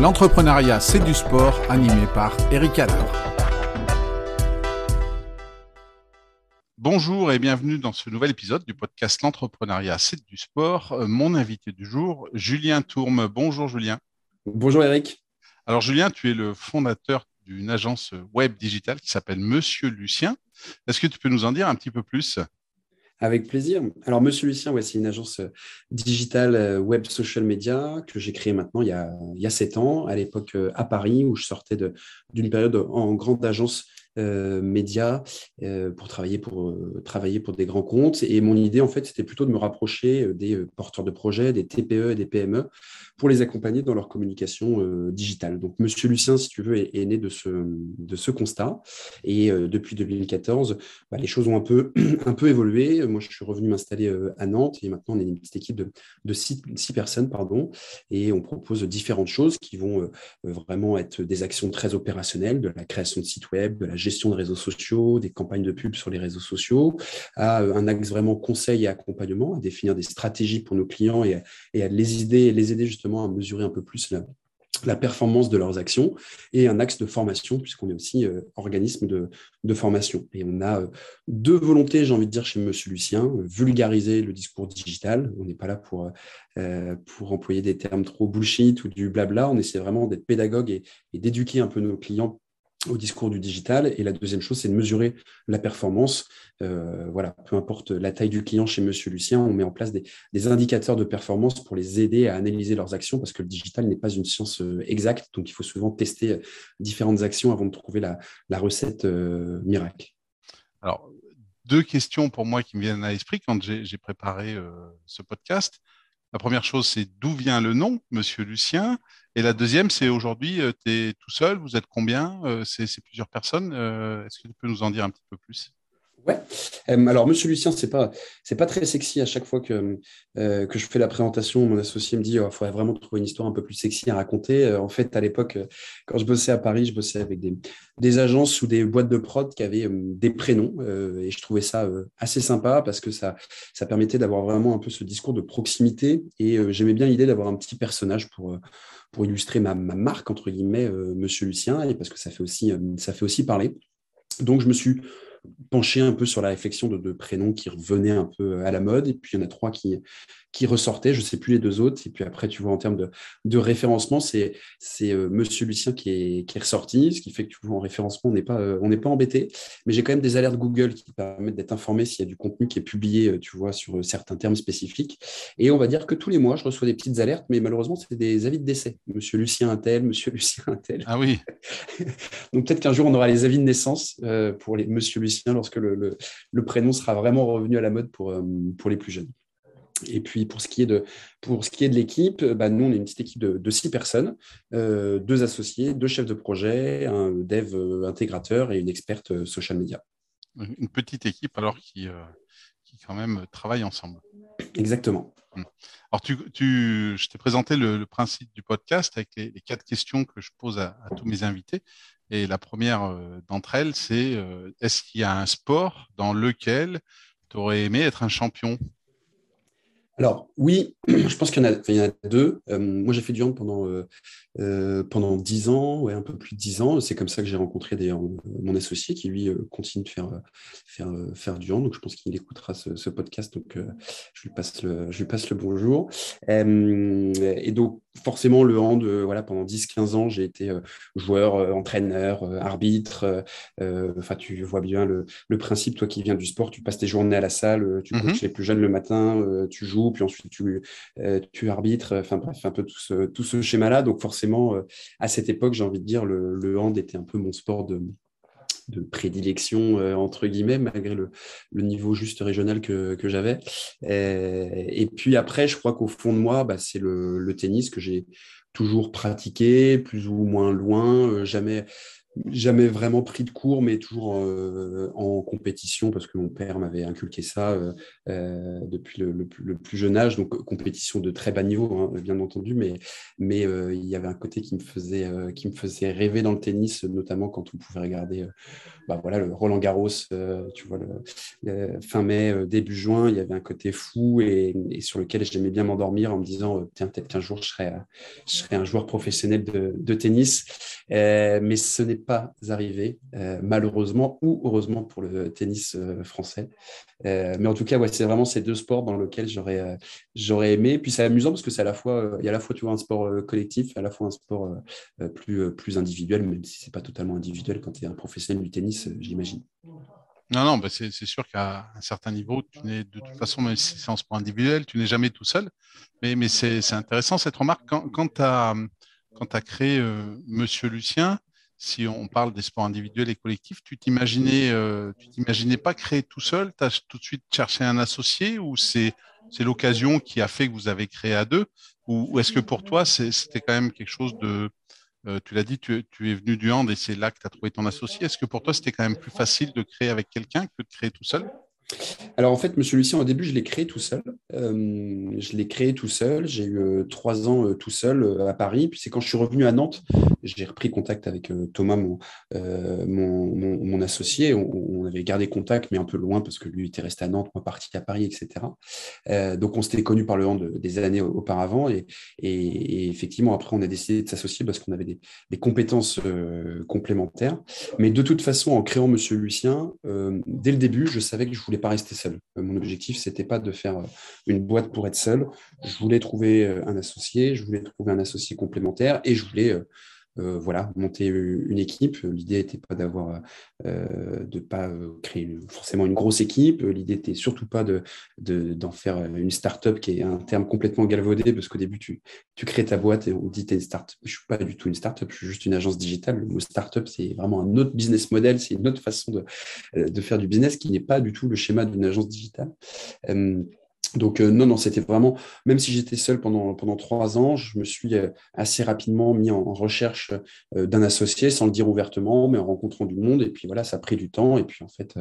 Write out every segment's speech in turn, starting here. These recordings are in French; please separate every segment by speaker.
Speaker 1: L'entrepreneuriat, c'est du sport, animé par Eric Adler. Bonjour et bienvenue dans ce nouvel épisode du podcast L'entrepreneuriat, c'est du sport. Euh, mon invité du jour, Julien Tourme. Bonjour Julien.
Speaker 2: Bonjour Eric.
Speaker 1: Alors Julien, tu es le fondateur d'une agence web digitale qui s'appelle Monsieur Lucien. Est-ce que tu peux nous en dire un petit peu plus?
Speaker 2: Avec plaisir. Alors, Monsieur Lucien, ouais, c'est une agence euh, digitale euh, web social media que j'ai créée maintenant il y a, sept ans, à l'époque euh, à Paris, où je sortais d'une période en grande agence médias euh, pour travailler pour euh, travailler pour des grands comptes. Et mon idée, en fait, c'était plutôt de me rapprocher des porteurs de projets, des TPE et des PME, pour les accompagner dans leur communication digitale. Donc, Monsieur Lucien, si tu veux, est, né de ce de ce constat. Et depuis 2014, bah, les choses ont un peu un peu évolué. Moi, je suis revenu m'installer à Nantes et maintenant on est une petite équipe de, de six, six, personnes, pardon, et on propose différentes choses qui vont vraiment être des actions très opérationnelles, de la création de sites web, de la gestion de réseaux sociaux, des campagnes de pub sur les réseaux sociaux, à euh, un axe vraiment conseil et accompagnement, à définir des stratégies pour nos clients et, à les aider, les aider justement à mesurer un peu plus la, performance de leurs actions et un axe de formation, puisqu'on est aussi euh, organisme de, formation. Et on a euh, deux volontés, j'ai envie de dire, chez Monsieur Lucien, vulgariser le discours digital. On n'est pas là pour, pour employer des termes trop bullshit ou du blabla. On essaie vraiment d'être pédagogue et d'éduquer un peu nos clients au discours du digital. Et la deuxième chose, c'est de mesurer la performance. Euh, voilà, peu importe la taille du client chez Monsieur Lucien, on met en place des, indicateurs de performance pour les aider à analyser leurs actions parce que le digital n'est pas une science euh, exacte. Donc, il faut souvent tester euh, différentes actions avant de trouver la, recette miracle.
Speaker 1: Alors, deux questions pour moi qui me viennent à l'esprit quand j'ai préparé ce podcast. La première chose, c'est d'où vient le nom, Monsieur Lucien Et la deuxième, c'est aujourd'hui, euh, tu es tout seul, vous êtes combien euh, C'est plusieurs personnes. Euh, est-ce que tu peux nous en dire un petit peu plus?
Speaker 2: Ouais. alors, Monsieur Lucien, c'est pas pas très sexy à chaque fois que que je fais la présentation. Mon associé me dit, il oh, faudrait vraiment trouver une histoire un peu plus sexy à raconter. en fait, à l'époque, quand je bossais à Paris, je bossais avec des, des agences ou des boîtes de prod qui avaient des prénoms et je trouvais ça assez sympa parce que ça ça permettait d'avoir vraiment un peu ce discours de proximité et j'aimais bien l'idée d'avoir un petit personnage pour pour illustrer ma, ma marque entre guillemets, Monsieur Lucien, et parce que ça fait aussi ça fait aussi parler. Donc, je me suis pencher un peu sur la réflexion de, prénoms qui revenaient un peu à la mode. Et puis, il y en a trois qui, qui ressortaient, je ne sais plus les deux autres. Et puis après, tu vois, en termes de, de référencement, c'est euh, Monsieur Lucien qui est, qui est ressorti, ce qui fait que tu vois, en référencement, on n'est pas, euh, on n'est pas embêté. Mais j'ai quand même des alertes Google qui permettent d'être informé s'il y a du contenu qui est publié, euh, tu vois, sur certains termes spécifiques. Et on va dire que tous les mois, je reçois des petites alertes, mais malheureusement, c'est des avis de décès. Monsieur Lucien Intel, Monsieur Lucien Intel.
Speaker 1: Ah oui.
Speaker 2: Donc peut-être qu'un jour, on aura les avis de naissance pour les Monsieur Lucien lorsque le, le, prénom sera vraiment revenu à la mode pour, pour les plus jeunes. Et puis pour ce qui est de, pour ce qui est de l'équipe, bah, nous on est une petite équipe de, six personnes, euh, deux associés, deux chefs de projet, un dev euh, intégrateur et une experte euh, social media.
Speaker 1: Une petite équipe alors qui, qui quand même travaille ensemble.
Speaker 2: Exactement.
Speaker 1: Hum. Alors tu, tu je t'ai présenté le, principe du podcast avec les, quatre questions que je pose à, tous mes invités. Et la première d'entre elles, c'est est-ce qu'il y a un sport dans lequel tu aurais aimé être un champion?
Speaker 2: Alors oui, je pense qu'il y, en a deux. Euh, moi, j'ai fait du hand pendant euh, euh, pendant dix ans, ouais, un peu plus de dix ans. C'est comme ça que j'ai rencontré d'ailleurs mon associé qui lui continue de faire faire du hand. Donc je pense qu'il écoutera ce, podcast. Donc je lui passe le je lui passe le bonjour. et donc forcément le hand, voilà, pendant 10-15 ans, j'ai été joueur, entraîneur, arbitre. Enfin, tu vois bien le, le, principe, toi qui viens du sport, tu passes tes journées à la salle, tu coaches les plus jeunes le matin, tu joues puis ensuite tu, euh, tu arbitres, enfin bref, un peu tout ce, tout ce schéma-là. Donc forcément, euh, à cette époque, j'ai envie de dire, le, le, hand était un peu mon sport de, de prédilection, euh, entre guillemets, malgré le, niveau juste régional que, que j'avais. Et, puis après, je crois qu'au fond de moi, bah, c'est le, le, tennis que j'ai toujours pratiqué, plus ou moins loin, jamais jamais vraiment pris de cours, mais toujours en compétition, parce que mon père m'avait inculqué ça depuis le, plus jeune âge. Donc, compétition de très bas niveau, hein, bien entendu, mais, mais il y avait un côté qui me, faisait, qui me faisait rêver dans le tennis, notamment quand on pouvait regarder bah, voilà, le Roland Garros, fin mai, début juin, il y avait un côté fou et, sur lequel j'aimais bien m'endormir en me disant, tiens, peut-être qu'un jour, je serai, je serai un joueur professionnel de, de tennis. mais ce n'est pas arrivé, euh, malheureusement ou heureusement pour le tennis euh, français. Euh, mais en tout cas, ouais, c'est vraiment ces deux sports dans lesquels j'aurais j'aurais aimé. Puis c'est amusant parce que c'est à la fois, il y a à la fois tu vois, un sport collectif, à la fois un sport plus, plus individuel, même si c'est pas totalement individuel quand tu es un professionnel du tennis, j'imagine.
Speaker 1: Non, non, bah c'est sûr qu'à un certain niveau, tu n'es de toute façon, même si c'est en sport individuel, tu n'es jamais tout seul. Mais, mais c'est intéressant cette remarque. Quand, quand tu as, as, créé Monsieur Lucien, si on parle des sports individuels et collectifs, tu t'imaginais, euh, tu t'imaginais pas créer tout seul? Tu as tout de suite cherché un associé ou c'est, c'est l'occasion qui a fait que vous avez créé à deux? Ou, est-ce que pour toi, c'était quand même quelque chose de. Euh, tu l'as dit, tu, tu, es venu du hand et c'est là que tu as trouvé ton associé. Est-ce que pour toi, c'était quand même plus facile de créer avec quelqu'un que de créer tout seul?
Speaker 2: Alors en fait, Monsieur Lucien, au début, je l'ai créé tout seul. Euh, je l'ai créé tout seul. J'ai eu euh, trois ans euh, tout seul à Paris. Puis c'est quand je suis revenu à Nantes, j'ai repris contact avec Thomas, mon, mon, associé. On, avait gardé contact, mais un peu loin parce que lui était resté à Nantes, moi parti à Paris, etc. donc on s'était connus par le hand des années auparavant. Et, et, effectivement, après, on a décidé de s'associer parce qu'on avait des, des compétences complémentaires. Mais de toute façon, en créant Monsieur Lucien, dès le début, je savais que je voulais pas rester seul. Euh, mon objectif, c'était pas de faire euh, une boîte pour être seul. Je voulais trouver euh, un associé, je voulais trouver un associé complémentaire et je voulais voilà, monter une équipe. L'idée n'était pas d'avoir, de pas créer forcément une grosse équipe. L'idée n'était surtout pas de, d'en faire une start-up qui est un terme complètement galvaudé parce qu'au début, tu, tu crées ta boîte et on dit tu es une start-up. Je ne suis pas du tout une start-up, je suis juste une agence digitale. Le mot start-up, c'est vraiment un autre business model, c'est une autre façon de, de faire du business qui n'est pas du tout le schéma d'une agence digitale. Donc euh, non, non, c'était vraiment, même si j'étais seul pendant, pendant trois ans, je me suis euh, assez rapidement mis en, recherche euh, d'un associé, sans le dire ouvertement, mais en rencontrant du monde. Et puis voilà, ça a pris du temps. Et puis en fait,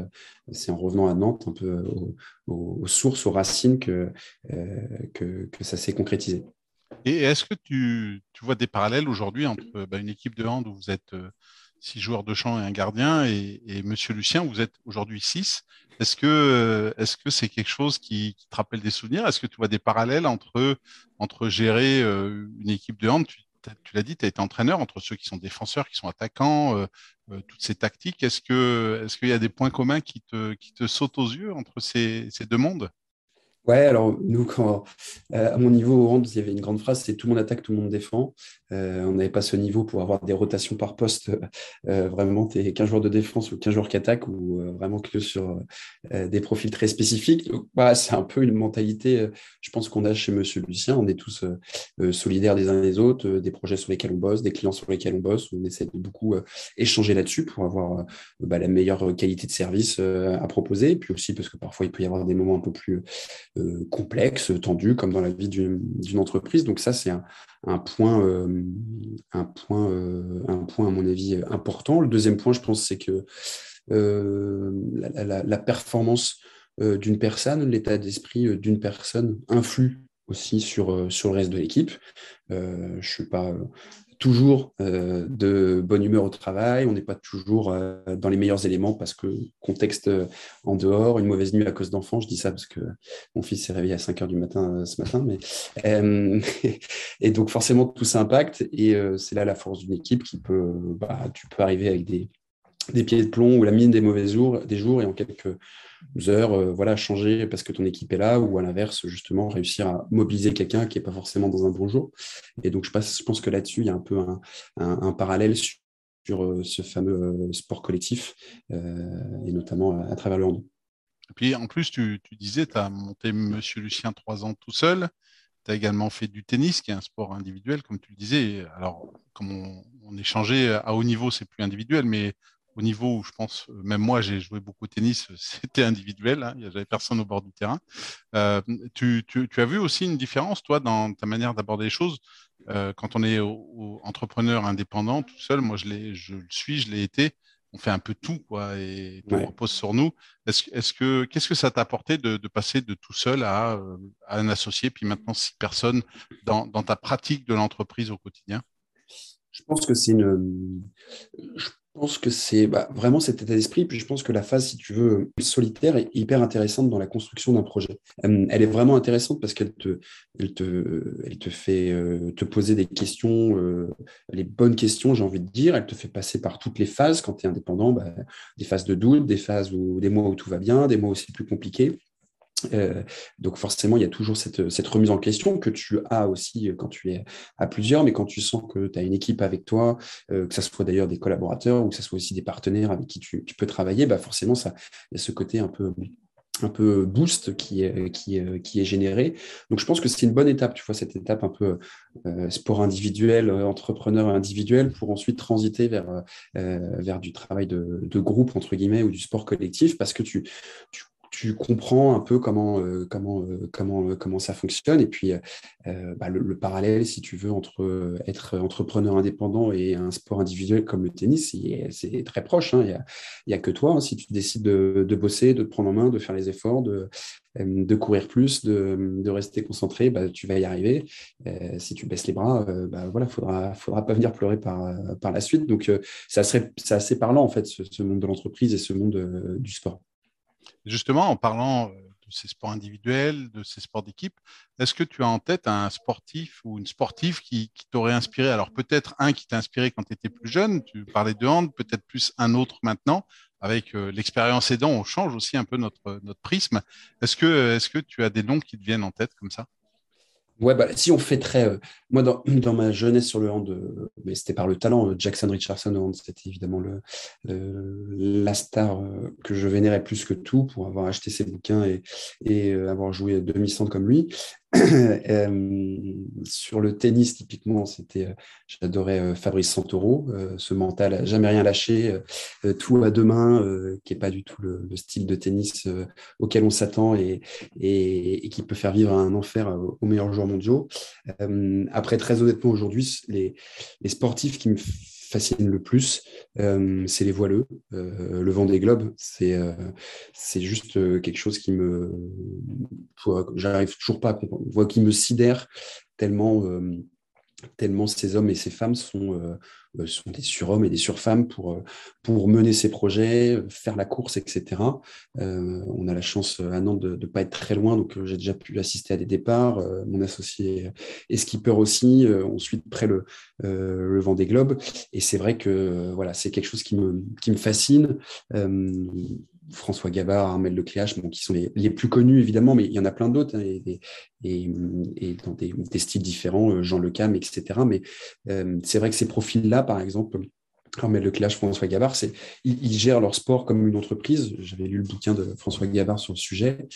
Speaker 2: c'est en revenant à Nantes, un peu aux, sources, aux racines, que, que, ça s'est concrétisé.
Speaker 1: Et est-ce que tu, vois des parallèles aujourd'hui entre bah, une équipe de hand où vous êtes six joueurs de champ et un gardien, et, et Monsieur Lucien, vous êtes aujourd'hui six. Est-ce que est-ce que c'est quelque chose qui, te rappelle des souvenirs? Est-ce que tu vois des parallèles entre entre gérer euh, une équipe de hand? Tu, l'as dit, tu as été entraîneur entre ceux qui sont défenseurs, qui sont attaquants, euh, euh, toutes ces tactiques. Est-ce que est-ce qu'il y a des points communs qui te qui te sautent aux yeux entre ces deux mondes?
Speaker 2: Ouais, alors nous, quand, euh, à mon niveau au hand, il y avait une grande phrase, c'est tout le monde attaque, tout le monde défend. Euh, on n'avait pas ce niveau pour avoir des rotations par poste. Euh, vraiment, tu es 15 joueurs de défense ou 15 joueurs qui attaquent ou vraiment que sur des profils très spécifiques. bah, c'est un peu une mentalité, je pense qu'on a chez Monsieur Lucien. On est tous solidaires des uns des autres, des projets sur lesquels on bosse, des clients sur lesquels on bosse. On essaie de beaucoup échanger là-dessus pour avoir bah, la meilleure qualité de service à proposer. Puis aussi parce que parfois, il peut y avoir des moments un peu plus complexe, tendu, comme dans la vie d'une entreprise. Donc ça, c'est un, point, euh, euh, un point, à mon avis, important. Le deuxième point, je pense, c'est que la, performance d'une personne, l'état d'esprit d'une personne influe aussi sur, sur le reste de l'équipe. je suis pas toujours euh, de bonne humeur au travail, on n'est pas toujours euh, dans les meilleurs éléments parce que contexte euh, en dehors, une mauvaise nuit à cause d'enfants, je dis ça parce que mon fils s'est réveillé à 5 heures du matin ce matin, mais et donc forcément tout ça impacte et c'est là la force d'une équipe qui peut, bah, tu peux arriver avec des, des pieds de plomb ou la mine des mauvais jours, des jours et en quelques heures, euh, voilà, changer parce que ton équipe est là, ou à l'inverse, justement, réussir à mobiliser quelqu'un qui n'est pas forcément dans un bon jour. Et donc, je, pense, que là-dessus, il y a un peu un, parallèle sur, euh, ce fameux euh, sport collectif, et notamment à, travers le hand.
Speaker 1: Et puis, en plus, tu, disais, tu as monté Monsieur Lucien trois ans tout seul. Tu as également fait du tennis, qui est un sport individuel, comme tu le disais. Alors, comme on, on échangeait à haut niveau, c'est plus individuel, mais au niveau où je pense, euh, même moi, j'ai joué beaucoup au tennis, c'était individuel, hein, il n'y avait personne au bord du terrain. Euh, tu, as vu aussi une différence, toi, dans ta manière d'aborder les choses quand on est entrepreneur indépendant tout seul, moi je, je le suis, je l'ai été, on fait un peu tout, quoi, et tout repose sur nous. Est-ce, que, qu'est-ce que ça t'a apporté de, passer de tout seul à, un associé, puis maintenant six personnes dans, ta pratique de l'entreprise au quotidien?
Speaker 2: Je pense que c'est une, je pense que c'est bah, vraiment cet état d'esprit. Puis je pense que la phase, si tu veux, solitaire est hyper intéressante dans la construction d'un projet. Elle est vraiment intéressante parce qu'elle te, elle te, elle te fait euh, te poser des questions, euh, les bonnes questions, j'ai envie de dire. Elle te fait passer par toutes les phases quand tu es indépendant, bah, des phases de doute, des phases où des mois où tout va bien, des mois où c'est plus compliqué. Euh, donc forcément, il y a toujours cette, remise en question que tu as aussi quand tu es à plusieurs, mais quand tu sens que tu as une équipe avec toi, euh, que ce soit d'ailleurs des collaborateurs ou que ce soit aussi des partenaires avec qui tu, peux travailler, bah forcément, ça, il y a ce côté un peu boost qui est, généré. Donc je pense que c'est une bonne étape, tu vois, cette étape un peu euh, sport individuel, entrepreneur individuel, pour ensuite transiter vers, du travail de, de, groupe, entre guillemets, ou du sport collectif, parce que tu, tu tu comprends un peu comment, euh, comment, euh, comment, euh, comment ça fonctionne. Et puis, bah, le, parallèle, si tu veux, entre être entrepreneur indépendant et un sport individuel comme le tennis, c'est très proche. Hein. Il n'y a, que toi. Hein. Si tu décides de, bosser, de te prendre en main, de faire les efforts, de, courir plus, de, rester concentré, bah, tu vas y arriver. si tu baisses les bras, bah, voilà, faudra, faudra pas venir pleurer par, par la suite. Donc, c'est assez, parlant, en fait, ce monde de l'entreprise et ce monde du sport.
Speaker 1: Justement, en parlant euh, de ces sports individuels, de ces sports d'équipe, est-ce que tu as en tête un sportif ou une sportive qui, t'aurait inspiré? Alors peut-être un qui t'a inspiré quand tu étais plus jeune, tu parlais de hand, peut-être plus un autre maintenant. Avec euh, l'expérience aidant, on change aussi un peu notre, notre prisme. Est-ce que, est que tu as des noms qui te viennent en tête comme ça?
Speaker 2: Ouais, bah, si on fait très. Euh, moi, dans, ma jeunesse sur le hand, euh, mais c'était par le talent, euh, Jackson Richardson hand, c'était évidemment le, la star que je vénérais plus que tout pour avoir acheté ses bouquins et, et avoir joué demi-centre comme lui. Euh, sur le tennis, typiquement, c'était, euh, j'adorais euh, Fabrice Santoro, ce mental, jamais rien lâché, tout à deux mains, qui n'est pas du tout le, style de tennis auquel on s'attend et, qui peut faire vivre un enfer aux meilleurs joueurs mondiaux. après, très honnêtement, aujourd'hui, les sportifs qui me fascine le plus, euh, c'est les voileux. Euh, le vent des globes, c'est euh, c'est juste quelque chose qui me. J'arrive toujours pas à comprendre. Qui me sidère tellement tellement ces hommes et ces femmes sont, euh, euh, sont des surhommes et des surfemmes pour, euh, pour mener ces projets, faire la course, etc. on a la chance à Nantes de ne pas être très loin, donc j'ai déjà pu assister à des départs. mon associé est skipper aussi, ensuite près le, le vent des globes. Et c'est vrai que voilà, c'est quelque chose qui me, qui me fascine. François Gabard, Armel Lecléache, qui sont les, plus connus évidemment, mais il y en a plein d'autres hein, et, dans des, styles différents, euh, Jean Le Cam, etc. Mais euh, c'est vrai que ces profils-là, par exemple, Armel Lecléache, François Gabard, ils, ils, gèrent leur sport comme une entreprise. J'avais lu le bouquin de François Gabard sur le sujet.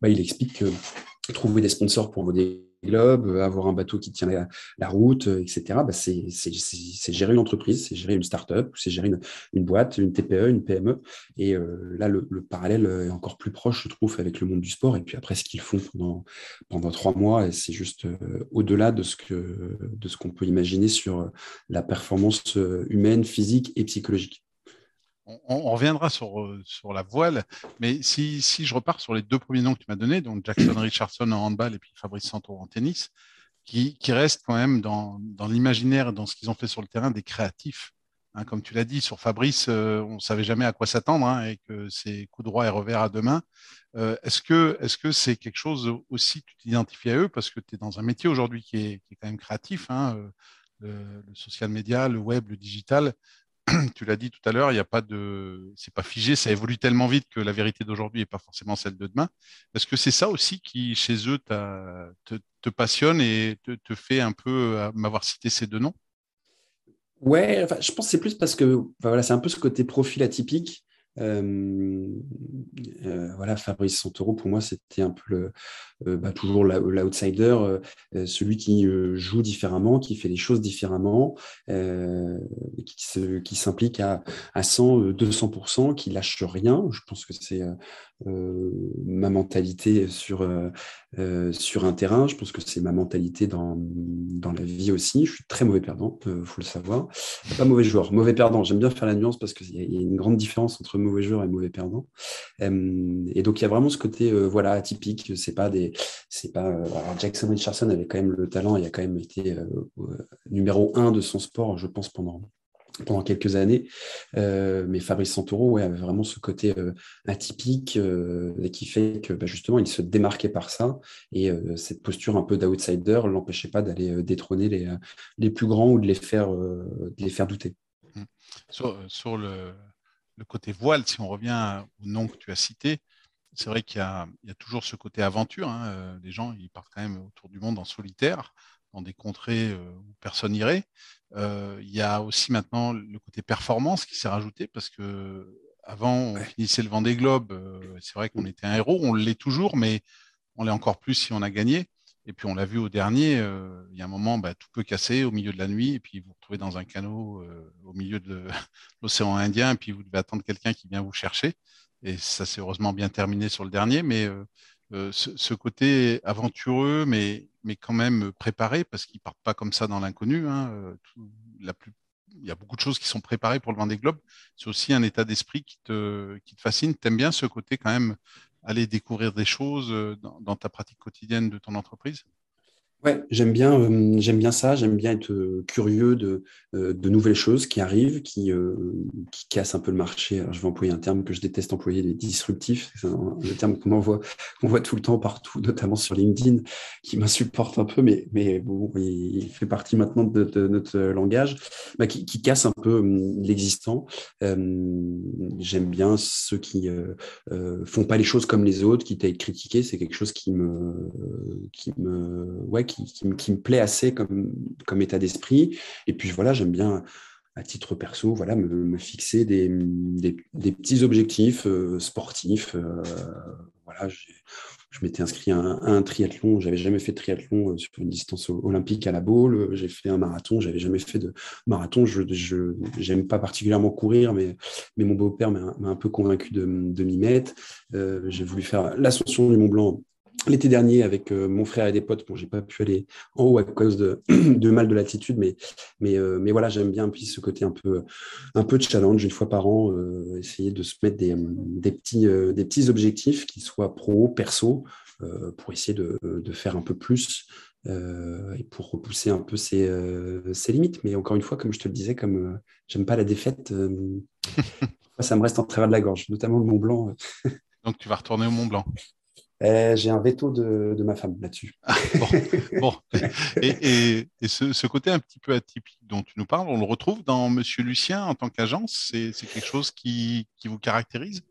Speaker 2: Bah, il explique que trouver des sponsors pour vos globes, euh, avoir un bateau qui tient la, route, euh, etc. Bah, c'est gérer une entreprise, c'est gérer une start-up, c'est gérer une, boîte, une TPE, une PME. Et euh, là, le, parallèle est encore plus proche, je trouve, avec le monde du sport. Et puis après, ce qu'ils font pendant, pendant trois mois, c'est juste au-delà de ce que de ce qu'on peut imaginer sur la performance humaine, physique et psychologique
Speaker 1: on, reviendra sur, euh, sur la voile, mais si, si, je repars sur les deux premiers noms que tu m'as donnés, donc Jackson Richardson en handball et puis Fabrice Santoro en tennis, qui, qui restent quand même dans, dans l'imaginaire, dans ce qu'ils ont fait sur le terrain, des créatifs. Hein, comme tu l'as dit, sur Fabrice, euh, on ne savait jamais à quoi s'attendre hein, et que c'est coup droit et revers à deux mains. Euh, est-ce que est-ce que c'est quelque chose aussi que tu t'identifies à eux parce que tu es dans un métier aujourd'hui qui est, qui est, quand même créatif, hein, le, le, social media, le web, le digital, tu l'as dit tout à l'heure, il n'y a pas de, c'est pas figé, ça évolue tellement vite que la vérité d'aujourd'hui n'est pas forcément celle de demain. Est-ce que c'est ça aussi qui, chez eux, te, passionne et te, te, fait un peu euh, m'avoir cité ces deux noms?
Speaker 2: Ouais, enfin, je pense que c'est plus parce que voilà, c'est un peu ce côté profil atypique. Euh, euh, voilà, Fabrice Santoro, pour moi, c'était un peu euh, bah, toujours l'outsider, celui qui joue différemment, qui fait les choses différemment, qui s'implique à, à 100, 200%, qui lâche rien. Je pense que c'est ma mentalité sur, sur un terrain. Je pense que c'est ma mentalité dans, dans la vie aussi. Je suis très mauvais perdant, il faut le savoir. Pas mauvais joueur, mauvais perdant. J'aime bien faire la nuance parce qu'il y, a une grande différence entre mauvais joueur et mauvais perdant. et donc, il y a vraiment ce côté voilà, atypique. C'est pas des. C'est pas, Jackson Richardson avait quand même le talent, il a quand même été numéro un de son sport, je pense, pendant pendant quelques années. Euh, mais Fabrice Santoro ouais, avait vraiment ce côté euh, atypique euh, qui fait que bah, justement il se démarquait par ça. Et cette posture un peu d'outsider l'empêchait pas d'aller détrôner les, les, plus grands ou de les faire, de les faire douter.
Speaker 1: Mmh. Sur, le, le, côté voile, si on revient au nom que tu as cité, c'est vrai qu'il y, y, a toujours ce côté aventure. Hein. Les gens, ils partent quand même autour du monde en solitaire dans des contrées euh, où personne n'irait. Euh, il y a aussi maintenant le côté performance qui s'est rajouté parce que avant, on finissait le Vendée Globe. Euh, c'est vrai qu'on était un héros, on l'est toujours, mais on l'est encore plus si on a gagné. Et puis on l'a vu au dernier, il y a un moment, bah, tout peut casser au milieu de la nuit, et puis vous vous retrouvez dans un canot au milieu de l'océan Indien, et puis vous devez attendre quelqu'un qui vient vous chercher. Et ça s'est heureusement bien terminé sur le dernier, mais euh, ce, côté aventureux, mais, mais quand même préparé, parce qu'ils ne partent pas comme ça dans l'inconnu. Hein, euh, il y a beaucoup de choses qui sont préparées pour le Vendée Globe. C'est aussi un état d'esprit qui te, qui te fascine. Tu aimes bien ce côté quand même, aller découvrir des choses euh, dans ta pratique quotidienne de ton entreprise?
Speaker 2: Ouais, j'aime bien, euh, j'aime bien ça. J'aime bien être euh, curieux de, euh, de nouvelles choses qui arrivent, qui, qui cassent un peu le marché. Je vais employer un terme que je déteste employer, les disruptifs. C'est un, terme qu'on voit, qu'on voit tout le temps partout, notamment sur LinkedIn, qui m'insupporte un peu, mais, mais bon, il fait partie maintenant de, notre langage, bah, qui, casse un peu l'existant. j'aime bien ceux qui font pas les choses comme les autres, qui t'aient critiqué. C'est quelque chose qui me, qui me, ouais, qui, me plaît assez comme, comme état d'esprit. Et puis voilà, j'aime bien à titre perso, voilà, me, fixer des, des, petits objectifs euh, sportifs. Euh, voilà, je m'étais inscrit à un, un triathlon. J'avais jamais fait de triathlon euh, sur une distance olympique à la boule. J'ai fait un marathon. J'avais jamais fait de marathon. Je n'aime pas particulièrement courir, mais, mais mon beau-père m'a un peu convaincu de, de m'y mettre. J'ai voulu faire l'ascension du Mont Blanc l'été dernier avec euh, mon frère et des potes. Bon, j'ai pas pu aller en haut à cause de, de mal de latitude, mais, mais, euh, mais voilà, j'aime bien puis ce côté un peu, un peu de challenge une fois par an, euh, essayer de se mettre des, des petits, des petits objectifs qui soient pro, perso, pour essayer de, de, faire un peu plus et pour repousser un peu ses, ses, limites. Mais encore une fois, comme je te le disais, comme j'aime pas la défaite, ça me reste en travers de la gorge, notamment le Mont Blanc.
Speaker 1: Donc tu vas retourner au Mont Blanc.
Speaker 2: Eh, j'ai un veto de, ma femme là-dessus.
Speaker 1: Ah, bon, Et, ce, côté un petit peu atypique dont tu nous parles, on le retrouve dans Monsieur Lucien en tant qu'agence. C'est quelque chose qui vous caractérise?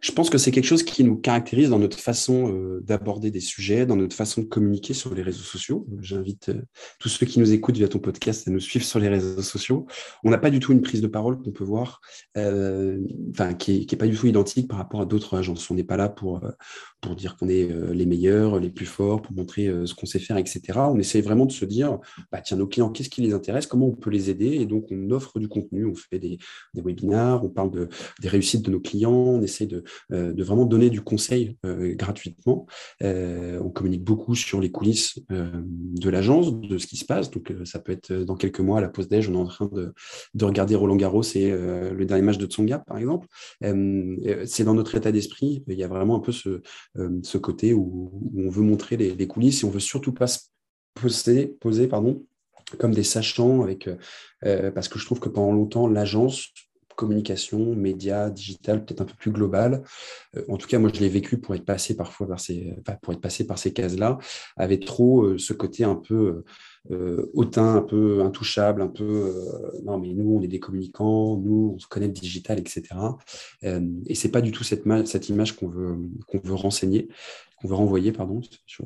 Speaker 2: Je pense que c'est quelque chose qui nous caractérise dans notre façon euh, d'aborder des sujets, dans notre façon de communiquer sur les réseaux sociaux. J'invite euh, tous ceux qui nous écoutent via ton podcast à nous suivre sur les réseaux sociaux. On n'a pas du tout une prise de parole qu'on peut voir, euh, enfin, qui n'est pas du tout identique par rapport à d'autres agences. On n'est pas là pour, pour dire qu'on est les meilleurs, les plus forts, pour montrer ce qu'on sait faire, etc. On essaie vraiment de se dire, bah, tiens, nos clients, qu'est-ce qui les intéresse, comment on peut les aider? Et donc, on offre du contenu, on fait des, des webinars, on parle de, des réussites de nos clients on essaie euh, de, vraiment donner du conseil euh, gratuitement. Euh, on communique beaucoup sur les coulisses de l'agence, de ce qui se passe. Donc, ça peut être dans quelques mois, à la pause déj, on est en train de, regarder Roland Garros et le dernier match de Tsonga, par exemple. c'est dans notre état d'esprit. Il y a vraiment un peu ce, côté où, on veut montrer les, coulisses et on veut surtout pas se poser, comme des sachants avec parce que je trouve que pendant longtemps l'agence communication, médias, digital, peut-être un peu plus global. Euh, en tout cas, moi, je l'ai vécu pour être passé parfois par ces, cases-là, avec trop euh, ce côté un peu euh, hautain, un peu intouchable, un peu non, mais nous, on est des communicants, nous, on se connaît le digital, etc. et c'est pas du tout cette, cette image qu'on veut, qu'on veut renseigner qu'on veut renvoyer, pardon, je,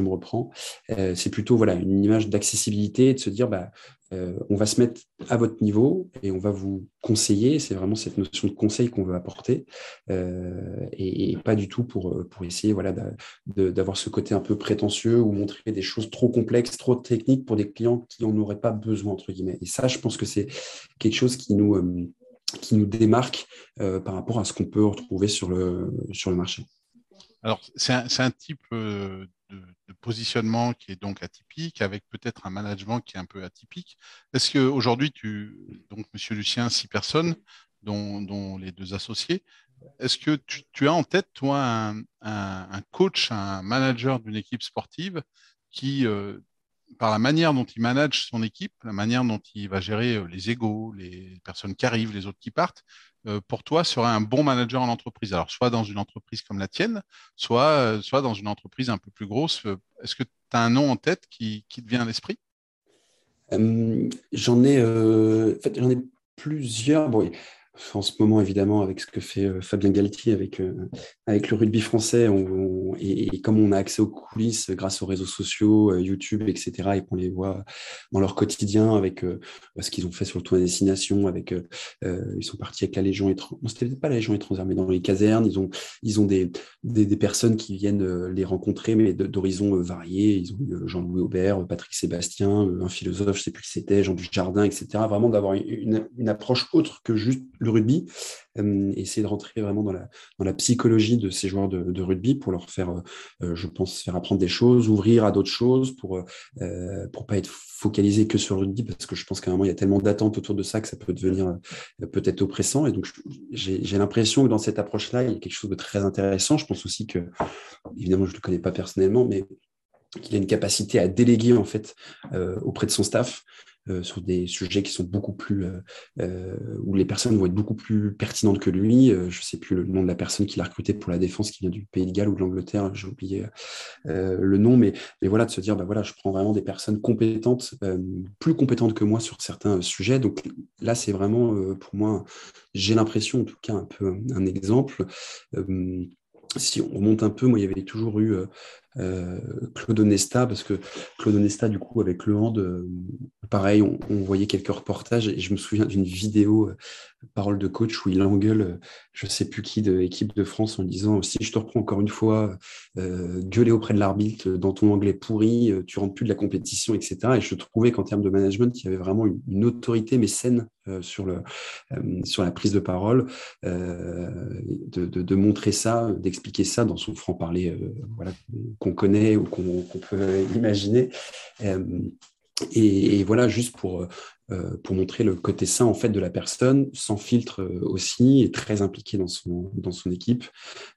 Speaker 2: me reprends, c'est plutôt voilà, une image d'accessibilité de se dire bah, euh, on va se mettre à votre niveau et on va vous conseiller. C'est vraiment cette notion de conseil qu'on veut apporter euh, et, pas du tout pour, pour essayer voilà, d'avoir ce côté un peu prétentieux ou montrer des choses trop complexes, trop techniques pour des clients qui n'en auraient pas besoin, entre guillemets. Et ça, je pense que c'est quelque chose qui nous, euh, qui nous démarque par rapport à ce qu'on peut retrouver sur le, sur le marché.
Speaker 1: Alors, c'est un, type de, positionnement qui est donc atypique, avec peut-être un management qui est un peu atypique. Est-ce qu'aujourd'hui, tu, donc, Monsieur Lucien, six personnes, dont, les deux associés, est-ce que tu, as en tête, toi, un, coach, un manager d'une équipe sportive qui, euh, par la manière dont il manage son équipe, la manière dont il va gérer euh, les égaux, les personnes qui arrivent, les autres qui partent, euh, pour toi, serait un bon manager en entreprise Alors, soit dans une entreprise comme la tienne, soit, soit dans une entreprise un peu plus grosse. Est-ce que tu as un nom en tête qui, qui te vient à l'esprit?
Speaker 2: J'en ai, en fait, ai plusieurs. Bon, en ce moment, évidemment, avec ce que fait euh, Fabien Galtier avec, euh, avec le rugby français, et, comme on a accès aux coulisses grâce aux réseaux sociaux, euh, YouTube, etc., et qu'on les voit dans leur quotidien avec ce qu'ils ont fait sur le tour des destinations, avec, ils sont partis avec la Légion étrangère, c'était pas la Légion étrangère, mais dans les casernes, ils ont, ils ont des, des, personnes qui viennent les rencontrer, mais d'horizons variés. Ils ont eu Jean-Louis Aubert, Patrick Sébastien, un philosophe, je sais plus qui c'était, Jean Dujardin, etc. Vraiment d'avoir une, une approche autre que juste le rugby, euh, essayer de rentrer vraiment dans la, dans la psychologie de ces joueurs de, rugby pour leur faire, euh, euh, je pense, faire apprendre des choses, ouvrir à d'autres choses pour ne pas être focalisé que sur le rugby parce que je pense qu'à un moment il y a tellement d'attentes autour de ça que ça peut devenir peut-être oppressant et donc j'ai l'impression que dans cette approche-là il y a quelque chose de très intéressant. Je pense aussi que évidemment je ne le connais pas personnellement mais qu'il a une capacité à déléguer en fait auprès de son staff euh, sur des sujets qui sont beaucoup plus euh, euh, où les personnes vont être beaucoup plus pertinentes que lui. je ne sais plus le nom de la personne qui l'a recruté pour la défense, qui vient du Pays de Galles ou de l'Angleterre, j'ai oublié le nom, mais, mais voilà de se dire bah voilà, je prends vraiment des personnes compétentes, plus compétentes que moi sur certains sujets. Donc là, c'est vraiment pour moi, j'ai l'impression en tout cas un peu un, exemple si on remonte un peu, moi, il y avait toujours eu euh, Claude Onesta, parce que Claude Onesta, du coup, avec le euh, pareil, on, voyait quelques reportages et je me souviens d'une vidéo, euh, parole de coach, où il engueule, je ne sais plus qui, de l'équipe de France en disant si je te reprends encore une fois, gueuler auprès de l'arbitre dans ton anglais pourri, tu rentres plus de la compétition, etc. Et je trouvais qu'en termes de management, il y avait vraiment une, autorité, mais saine, sur, le, sur la prise de parole, de, de, montrer ça, d'expliquer ça dans son franc-parler voilà, qu'on connaît ou qu'on peut imaginer. Euh, et, voilà, juste pour, euh, pour montrer le côté sain en fait de la personne, sans filtre euh, aussi, et très impliqué dans son, dans son équipe.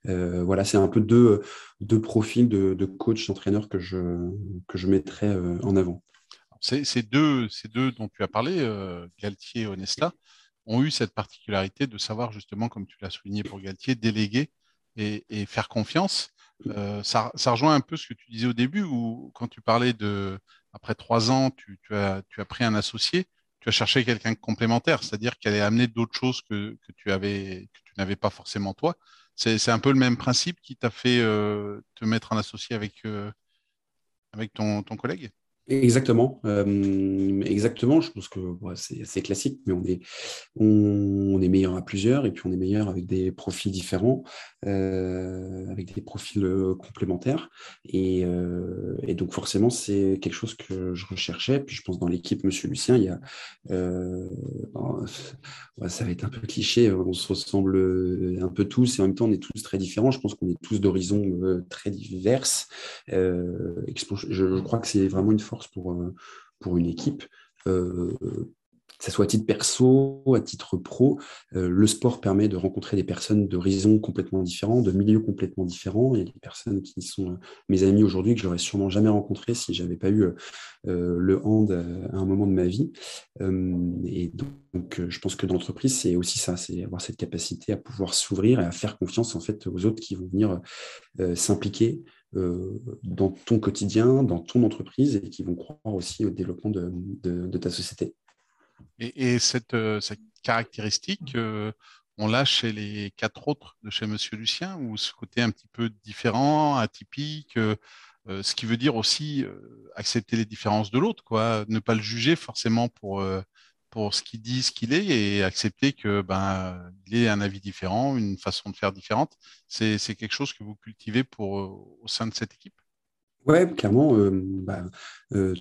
Speaker 2: voilà, c'est un peu deux, deux profils de, de coach, d'entraîneur que je, que je mettrais en avant.
Speaker 1: Ces deux, ces deux dont tu as parlé, Galtier et Onesta, ont eu cette particularité de savoir justement, comme tu l'as souligné pour Galtier, déléguer et, et faire confiance. Euh, ça, rejoint un peu ce que tu disais au début, où quand tu parlais de, après trois ans, tu, as, tu as pris un associé, tu as cherché quelqu'un complémentaire, c'est-à-dire qu'elle allait amener d'autres choses que, tu avais, que tu n'avais pas forcément toi. C'est un peu le même principe qui t'a fait euh, te mettre en associé avec, euh, ton collègue?
Speaker 2: Exactement, euh, exactement. Je pense que c'est assez classique, mais on est, on, est meilleur à plusieurs et puis on est meilleur avec des profils différents, euh, avec des profils euh, complémentaires. Et, donc forcément, c'est quelque chose que je recherchais. Puis je pense dans l'équipe, Monsieur Lucien, il y a, ça va être un peu cliché, on se ressemble un peu tous et en même temps on est tous très différents. Je pense qu'on est tous d'horizons très diverses. je crois que c'est vraiment une euh, pour une équipe. Euh, que ce soit à titre perso, à titre pro, euh, le sport permet de rencontrer des personnes d'horizons complètement différents, de milieux complètement différents. Il y a des personnes qui sont mes amis aujourd'hui que j'aurais sûrement jamais rencontrées si j'avais pas eu le hand à un moment de ma vie. et donc, je pense que l'entreprise, c'est aussi ça, c'est avoir cette capacité à pouvoir s'ouvrir et à faire confiance en fait aux autres qui vont venir s'impliquer dans ton quotidien, dans ton entreprise et qui vont croire aussi au développement de, ta société.
Speaker 1: Et, cette, euh, cette, caractéristique, euh, on l'a chez les quatre autres de chez Monsieur Lucien, ou ce côté un petit peu différent, atypique, ce qui veut dire aussi accepter les différences de l'autre, quoi, ne pas le juger forcément pour pour ce qu'il dit, ce qu'il est, et accepter que ben il ait un avis différent, une façon de faire différente. C'est quelque chose que vous cultivez pour, euh, au sein de cette équipe?
Speaker 2: Ouais, clairement. Euh, bah,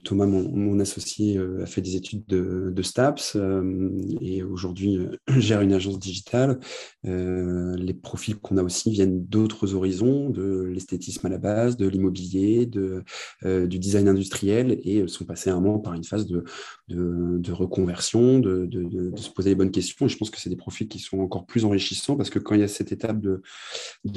Speaker 2: Thomas, mon, associé, a fait des études de, STAPS et aujourd'hui gère une agence digitale. les profils qu'on a aussi viennent d'autres horizons, de l'esthétisme à la base, de l'immobilier, du design industriel et sont passés un moment par une phase de, de, reconversion, de, se poser les bonnes questions. Et je pense que c'est des profils qui sont encore plus enrichissants parce que quand il y a cette étape de,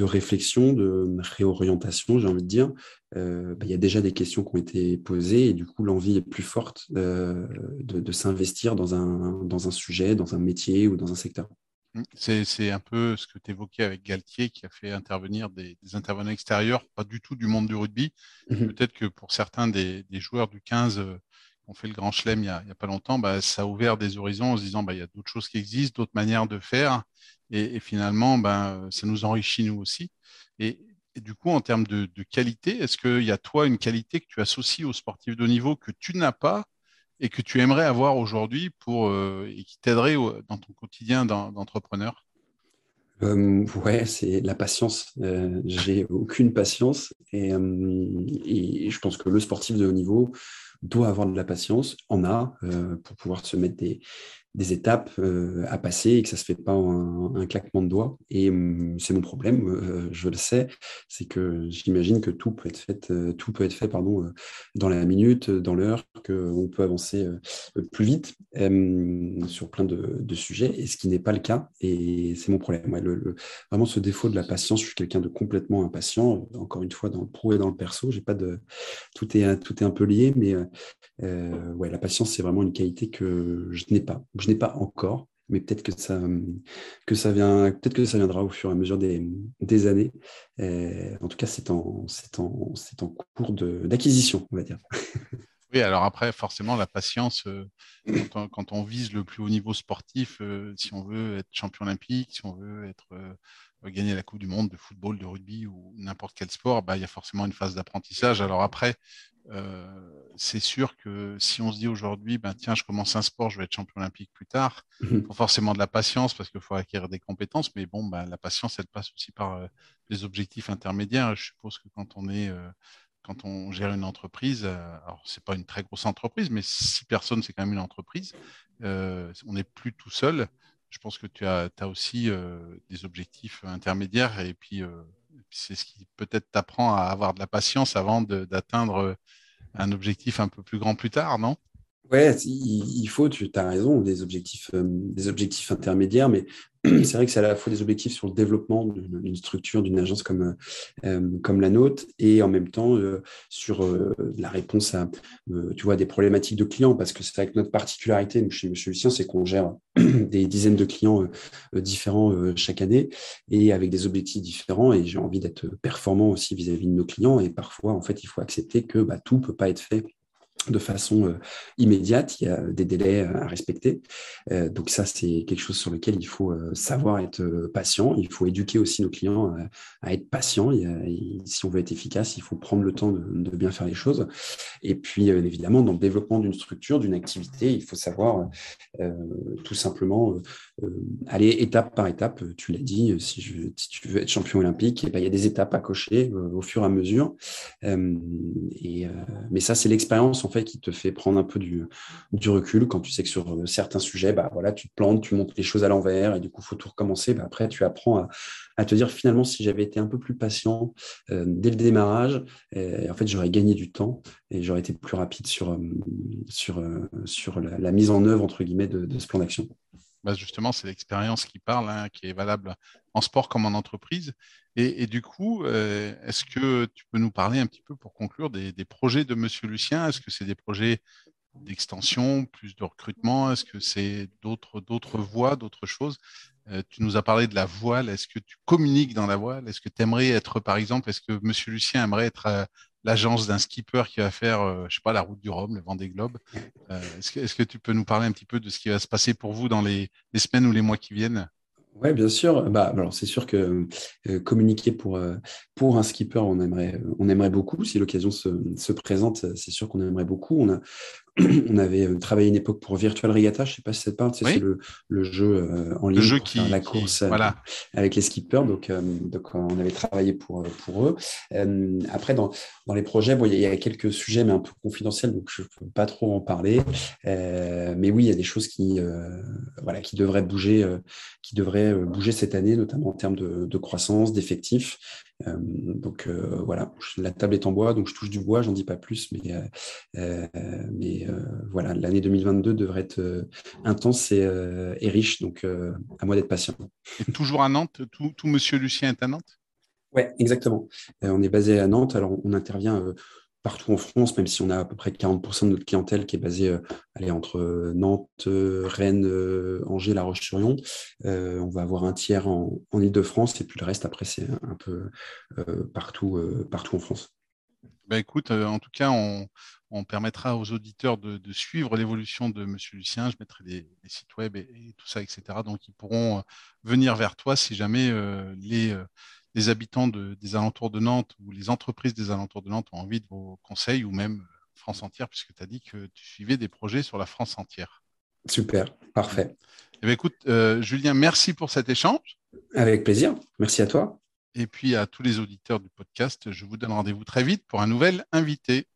Speaker 2: réflexion, de réorientation, j'ai envie de dire, euh, bah, il y a déjà des questions qui ont été posées et du coup l'envie est plus forte euh, de, s'investir dans un, dans un sujet, dans un métier ou dans un secteur.
Speaker 1: Mmh. C'est un peu ce que tu évoquais avec Galtier qui a fait intervenir des, intervenants extérieurs, pas du tout du monde du rugby. Mmh Peut-être que pour certains des, joueurs du 15 euh, qui ont fait le grand chelem il n'y a, pas longtemps, bah, ça a ouvert des horizons en se disant bah, il y a d'autres choses qui existent, d'autres manières de faire. Et, finalement, bah, ça nous enrichit nous aussi. Et, et du coup, en termes de, qualité, est-ce qu'il y a toi une qualité que tu associes aux sportifs de haut niveau que tu n'as pas et que tu aimerais avoir aujourd'hui pour euh, et qui t'aiderait dans ton quotidien d'entrepreneur?
Speaker 2: Euh, ouais, c'est la patience. Euh, j'ai aucune patience et, et, je pense que le sportif de haut niveau doit avoir de la patience, en a, pour pouvoir se mettre des, des étapes euh, à passer et que ça ne se fait pas en un, claquement de doigts. Et hum, c'est mon problème, euh, je le sais, c'est que j'imagine que tout peut être fait, euh, tout peut être fait pardon, dans la minute, dans l'heure, qu'on peut avancer plus vite sur plein de, sujets, et ce qui n'est pas le cas. Et c'est mon problème. le, vraiment ce défaut de la patience, je suis quelqu'un de complètement impatient. Encore une fois, dans le pro et dans le perso, j'ai pas de tout est tout est un peu lié, mais ouais, la patience c'est vraiment une qualité que je n'ai pas pas encore, mais peut-être que ça, que ça vient, peut-être que ça viendra au fur et à mesure des, des années. en tout cas, c'est en, c'est en, c'est en cours d'acquisition, on va dire.
Speaker 1: Oui, alors après, forcément, la patience, euh, quand, on, vise le plus haut niveau sportif, euh, si on veut être champion olympique, si on veut être euh, gagner la Coupe du Monde de football, de rugby ou n'importe quel sport, bah, il y a forcément une phase d'apprentissage. Alors après, euh, c'est sûr que si on se dit aujourd'hui, ben, tiens, je commence un sport, je vais être champion olympique plus tard, il mhm. faut forcément de la patience parce qu'il faut acquérir des compétences, mais bon, ben, la patience, elle passe aussi par euh, les objectifs intermédiaires. Je suppose que quand on est, euh, quand on gère une entreprise, alors c'est pas une très grosse entreprise, mais six personnes, c'est quand même une entreprise, on n'est plus tout seul. Je pense que tu as, aussi des objectifs intermédiaires et puis c'est ce qui peut-être t'apprend à avoir de la patience avant d'atteindre un objectif un peu plus grand plus tard, non?
Speaker 2: Ouais, il faut, tu as raison, des objectifs, des objectifs intermédiaires, mais c'est vrai que c'est à la fois des objectifs sur le développement d'une structure, d'une agence comme, euh, comme la nôtre, et en même temps euh, sur la réponse à tu vois, des problématiques de clients, parce que c'est vrai que notre particularité chez Monsieur Lucien, c'est qu'on gère des dizaines de clients différents chaque année, et avec des objectifs différents, et j'ai envie d'être performant aussi vis-à-vis de nos clients, et parfois, en fait, il faut accepter que bah, tout ne peut pas être fait de façon euh, immédiate, il y a des délais euh, à respecter. Euh, donc ça, c'est quelque chose sur lequel il faut savoir être patient. Il faut éduquer aussi nos clients à être patients. si on veut être efficace, il faut prendre le temps de, bien faire les choses. Et puis, évidemment, dans le développement d'une structure, d'une activité, il faut savoir tout simplement aller étape par étape. Tu l'as dit, si, tu veux être champion olympique, eh ben, il y a des étapes à cocher au fur et à mesure. mais ça, c'est l'expérience en fait qui te fait prendre un peu du, recul quand tu sais que sur euh, certains sujets, bah, voilà, tu te plantes, tu montes les choses à l'envers et du coup, il faut tout recommencer. Bah, après, tu apprends à, te dire finalement, si j'avais été un peu plus patient euh, dès le démarrage, en fait, j'aurais gagné du temps et j'aurais été plus rapide sur, euh, sur, sur la, mise en œuvre, entre guillemets, de, ce plan d'action.
Speaker 1: Bah, justement, c'est l'expérience qui parle, hein, qui est valable en sport comme en entreprise. Et, du coup, euh, est-ce que tu peux nous parler un petit peu pour conclure des, projets de Monsieur Lucien? Est-ce que c'est des projets d'extension, plus de recrutement? Est-ce que c'est d'autres, voies, d'autres choses? Euh, Tu nous as parlé de la voile. Est-ce que tu communiques dans la voile? Est-ce que tu aimerais être, par exemple, est-ce que Monsieur Lucien aimerait être euh, l'agence d'un skipper qui va faire, je sais pas, la route du Rhum, le Vendée Globe? Est-ce, que, est-ce que tu peux nous parler un petit peu de ce qui va se passer pour vous dans les semaines ou les mois qui viennent?
Speaker 2: Oui, bien sûr. Bah, alors, c'est sûr que euh, communiquer pour, euh, pour un skipper, on aimerait, on aimerait beaucoup. Si l'occasion se, se, présente, c'est sûr qu'on aimerait beaucoup. on avait travaillé une époque pour Virtual Regatta, je ne sais pas si ça te parle, c'est le, jeu en ligne,
Speaker 1: le jeu qui,
Speaker 2: la course
Speaker 1: voilà.
Speaker 2: avec les skippers, donc, donc on avait travaillé pour, pour eux. après, dans, dans les projets, bon, il y, a quelques sujets, mais un peu confidentiels, donc je ne peux pas trop en parler. mais oui, il y a des choses qui, voilà, qui devraient bouger, qui devraient bouger cette année, notamment en termes de, de croissance, d'effectifs. Euh, donc euh, voilà, la table est en bois, donc je touche du bois, j'en dis pas plus, mais, euh, mais voilà, l'année 2022 devrait être intense et, riche, donc à moi d'être patient.
Speaker 1: Et toujours à Nantes, tout, tout Monsieur Lucien est à Nantes?
Speaker 2: Oui, exactement. on est basé à Nantes, alors on intervient partout en France, même si on a à peu près 40% de notre clientèle qui est basée euh, entre euh, Nantes, euh, Rennes, Angers, La Roche-sur-Yon. on va avoir un tiers en, Ile-de-France et puis le reste, après, c'est un peu partout, partout en France.
Speaker 1: Ben écoute, en tout cas, on, permettra aux auditeurs de, suivre l'évolution de M. Lucien. Je mettrai des, sites web et, tout ça, etc. Donc, ils pourront venir vers toi si jamais les les habitants des alentours de Nantes ou les entreprises des alentours de Nantes ont envie de vos conseils ou même euh, France entière, puisque tu as dit que tu suivais des projets sur la France entière.
Speaker 2: Super, parfait.
Speaker 1: Eh bien, écoute, euh, Julien, merci pour cet échange.
Speaker 2: Avec plaisir. Merci à toi.
Speaker 1: Et puis à tous les auditeurs du podcast, je vous donne rendez-vous très vite pour un nouvel invité.